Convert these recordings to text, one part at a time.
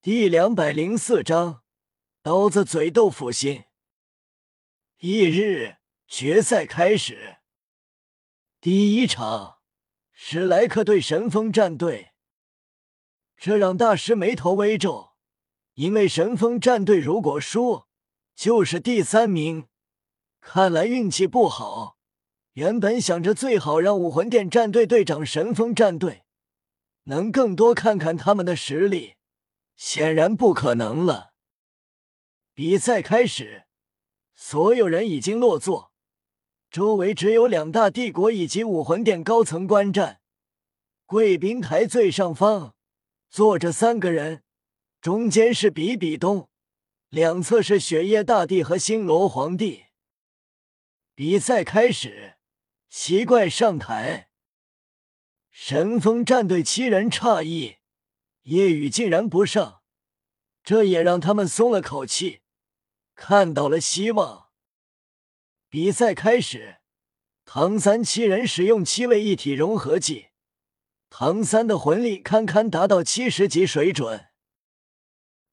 第两百零四章，刀子嘴豆腐心。翌日决赛开始，第一场，史莱克对神风战队。这让大师眉头微皱，因为神风战队如果输，就是第三名。看来运气不好。原本想着最好让武魂殿战队队长神风战队能更多看看他们的实力，显然不可能了。比赛开始，所有人已经落座，周围只有两大帝国以及武魂殿高层观战。贵宾台最上方坐着三个人，中间是比比东，两侧是雪夜大帝和星罗皇帝。比赛开始。奇怪，上台！神风战队七人诧异，夜雨竟然不上，这也让他们松了口气，看到了希望。比赛开始，唐三七人使用七位一体融合技，唐三的魂力堪堪达到七十级水准。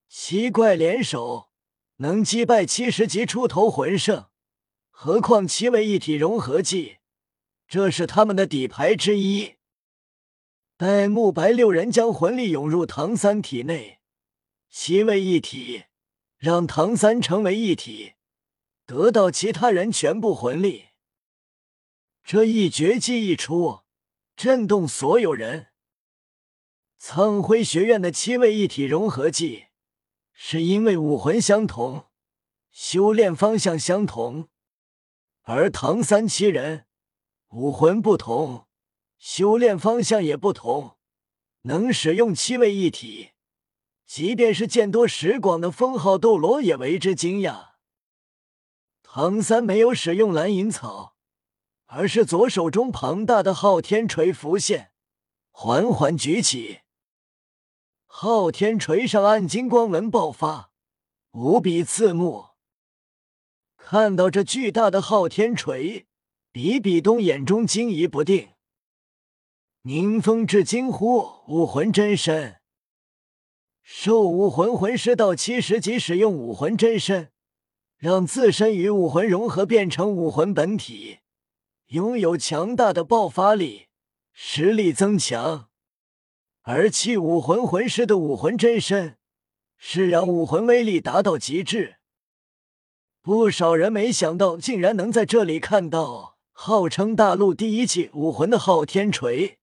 七怪联手能击败七十级出头魂圣，何况七位一体融合技？这是他们的底牌之一。待慕白六人将魂力涌入唐三体内，七位一体，让唐三成为一体，得到其他人全部魂力。这一绝技一出，震动所有人。苍辉学院的七位一体融合技，是因为武魂相同，修炼方向相同，而唐三七人。武魂不同，修炼方向也不同，能使用七位一体，即便是见多识广的封号斗罗也为之惊讶。唐三没有使用蓝银草，而是左手中庞大的昊天锤浮现，缓缓举起，昊天锤上暗金光纹爆发，无比刺目。看到这巨大的昊天锤。比比东眼中惊疑不定，宁风致惊呼：“武魂真身！兽武魂魂师到七十级，使用武魂真身，让自身与武魂融合，变成武魂本体，拥有强大的爆发力，实力增强。而弃武魂魂师的武魂真身，是让武魂威力达到极致。不少人没想到，竟然能在这里看到。”号称大陆第一器武魂的昊天锤，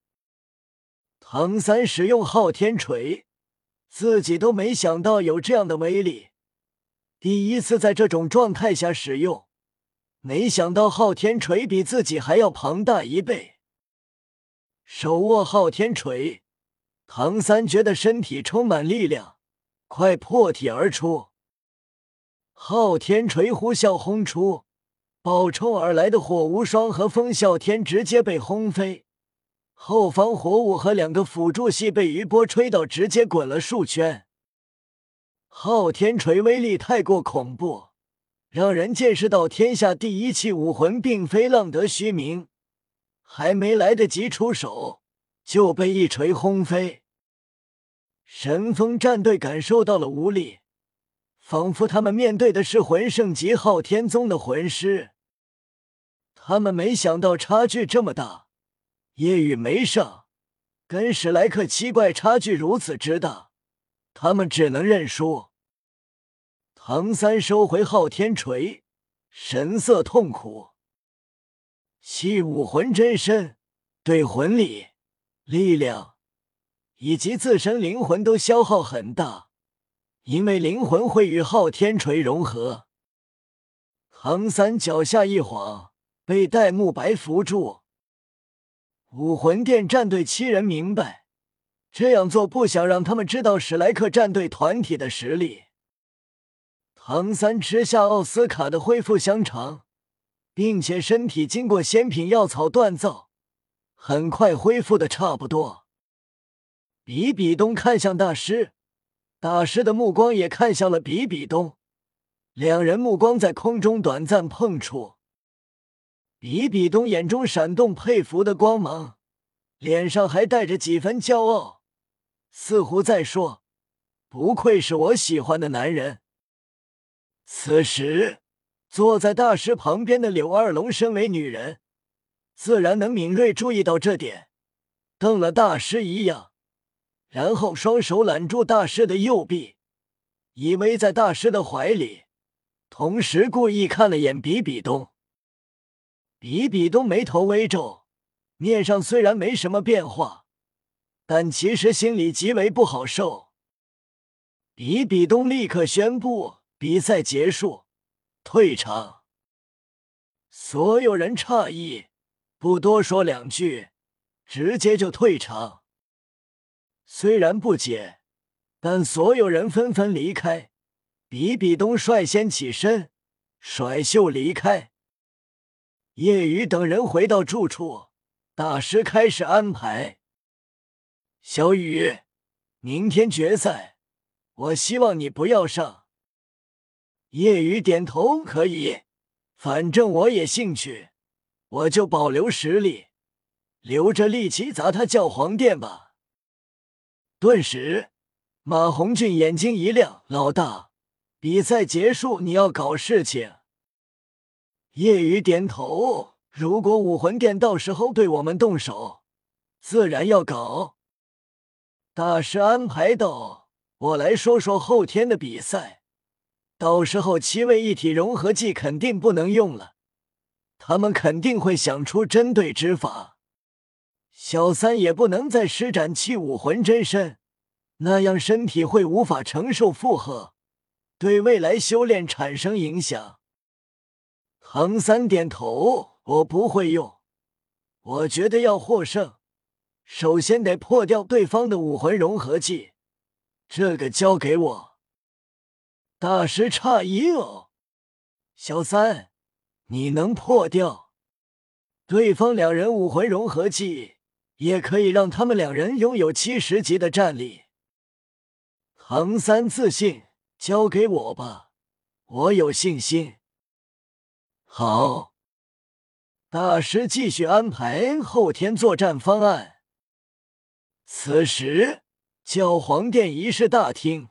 唐三使用昊天锤，自己都没想到有这样的威力。第一次在这种状态下使用，没想到昊天锤比自己还要庞大一倍。手握昊天锤，唐三觉得身体充满力量，快破体而出。昊天锤呼啸轰出。暴冲而来的火无双和风啸天直接被轰飞，后方火舞和两个辅助系被余波吹到，直接滚了数圈。昊天锤威力太过恐怖，让人见识到天下第一器武魂并非浪得虚名，还没来得及出手就被一锤轰飞。神风战队感受到了无力，仿佛他们面对的是魂圣级昊天宗的魂师。他们没想到差距这么大，叶雨没上，跟史莱克七怪差距如此之大，他们只能认输。唐三收回昊天锤，神色痛苦。系武魂真身对魂力、力量以及自身灵魂都消耗很大，因为灵魂会与昊天锤融合。唐三脚下一晃。被戴沐白扶住，武魂殿战队七人明白，这样做不想让他们知道史莱克战队团体的实力。唐三吃下奥斯卡的恢复香肠，并且身体经过仙品药草锻造，很快恢复的差不多。比比东看向大师，大师的目光也看向了比比东，两人目光在空中短暂碰触。比比东眼中闪动佩服的光芒，脸上还带着几分骄傲，似乎在说：“不愧是我喜欢的男人。此时，坐在大师旁边的柳二龙，身为女人，自然能敏锐注意到这点，瞪了大师一样，然后双手揽住大师的右臂，依偎在大师的怀里，同时故意看了眼比比东。比比东眉头微皱，面上虽然没什么变化，但其实心里极为不好受。比比东立刻宣布比赛结束，退场。所有人诧异，不多说两句，直接就退场。虽然不解，但所有人纷纷离开。比比东率先起身，甩袖离开。叶雨等人回到住处，大师开始安排。小雨，明天决赛，我希望你不要上。叶雨点头，可以，反正我也兴趣，我就保留实力，留着力气砸他教皇殿吧。顿时，马红俊眼睛一亮：“老大，比赛结束，你要搞事情。”叶雨点头，如果武魂殿到时候对我们动手，自然要搞。大师安排道：“我来说说后天的比赛，到时候七位一体融合技肯定不能用了，他们肯定会想出针对之法。小三也不能再施展气武魂真身，那样身体会无法承受负荷，对未来修炼产生影响。”唐三点头，我不会用。我觉得要获胜，首先得破掉对方的武魂融合技，这个交给我。大师诧异哦，小三，你能破掉？对方两人武魂融合技，也可以让他们两人拥有七十级的战力。唐三自信，交给我吧，我有信心。好，大师继续安排后天作战方案。此时，教皇殿仪式大厅，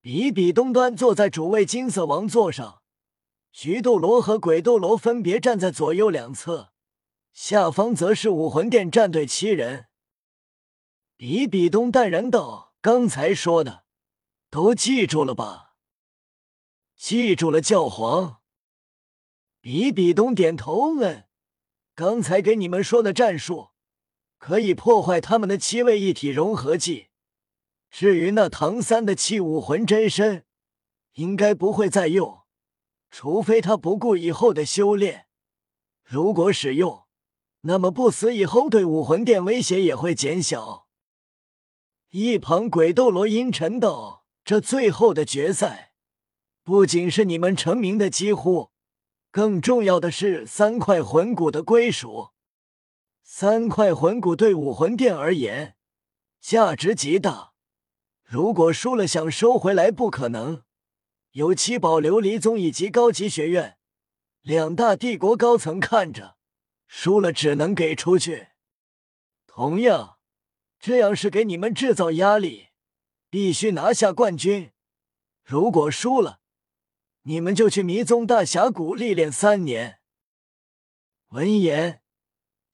比比东端坐在主位金色王座上，菊斗罗和鬼斗罗分别站在左右两侧，下方则是武魂殿战队七人。比比东淡然道：“刚才说的，都记住了吧？记住了，教皇。”比比东点头，嗯，刚才给你们说的战术，可以破坏他们的七位一体融合技。至于那唐三的器武魂真身，应该不会再用，除非他不顾以后的修炼。如果使用，那么不死以后对武魂殿威胁也会减小。一旁鬼斗罗阴沉道：“这最后的决赛，不仅是你们成名的几乎。”更重要的是三块魂骨的归属。三块魂骨对武魂殿而言价值极大，如果输了想收回来不可能。有七宝琉璃宗以及高级学院两大帝国高层看着，输了只能给出去。同样，这样是给你们制造压力，必须拿下冠军。如果输了，你们就去迷踪大峡谷历练三年。闻言，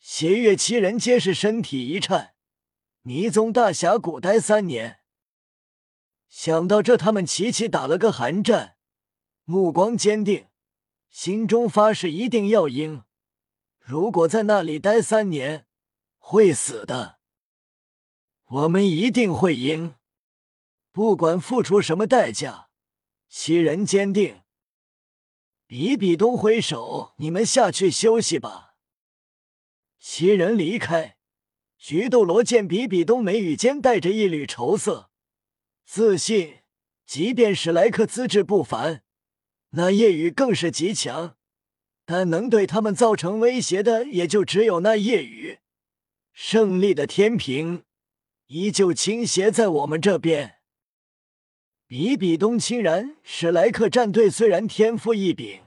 邪月七人皆是身体一颤。迷踪大峡谷待三年，想到这，他们齐齐打了个寒战，目光坚定，心中发誓一定要赢。如果在那里待三年，会死的。我们一定会赢，不管付出什么代价。七人坚定。比比东挥手：“你们下去休息吧。”七人离开。菊斗罗见比比东眉宇间带着一缕愁色，自信，即便史莱克资质不凡，那夜雨更是极强，但能对他们造成威胁的也就只有那夜雨。胜利的天平依旧倾斜在我们这边。比比东轻然，史莱克战队虽然天赋异禀，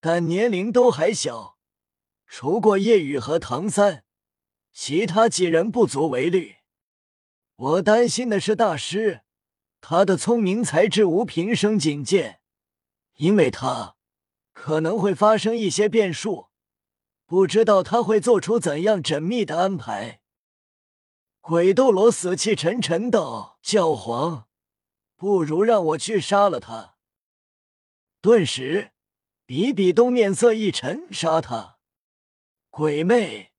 但年龄都还小，除过夜雨和唐三，其他几人不足为虑。我担心的是大师，他的聪明才智无平生仅见，因为他可能会发生一些变数，不知道他会做出怎样缜密的安排。鬼斗罗死气沉沉道：“教皇，不如让我去杀了他。”顿时，比比东面色一沉：“杀他？鬼魅！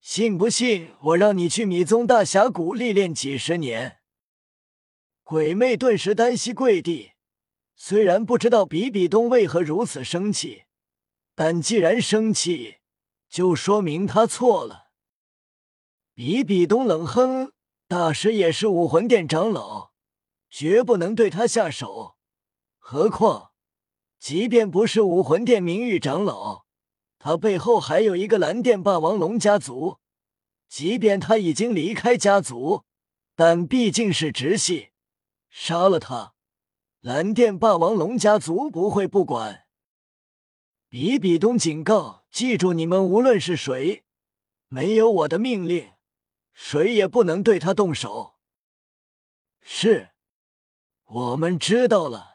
信不信我让你去米宗大峡谷历练几十年？”鬼魅顿时单膝跪地，虽然不知道比比东为何如此生气，但既然生气，就说明他错了。比比东冷哼：“大师也是武魂殿长老，绝不能对他下手。何况，即便不是武魂殿名誉长老，他背后还有一个蓝电霸王龙家族。即便他已经离开家族，但毕竟是直系。杀了他，蓝电霸王龙家族不会不管。”比比东警告：“记住，你们无论是谁，没有我的命令。”谁也不能对他动手。是，我们知道了。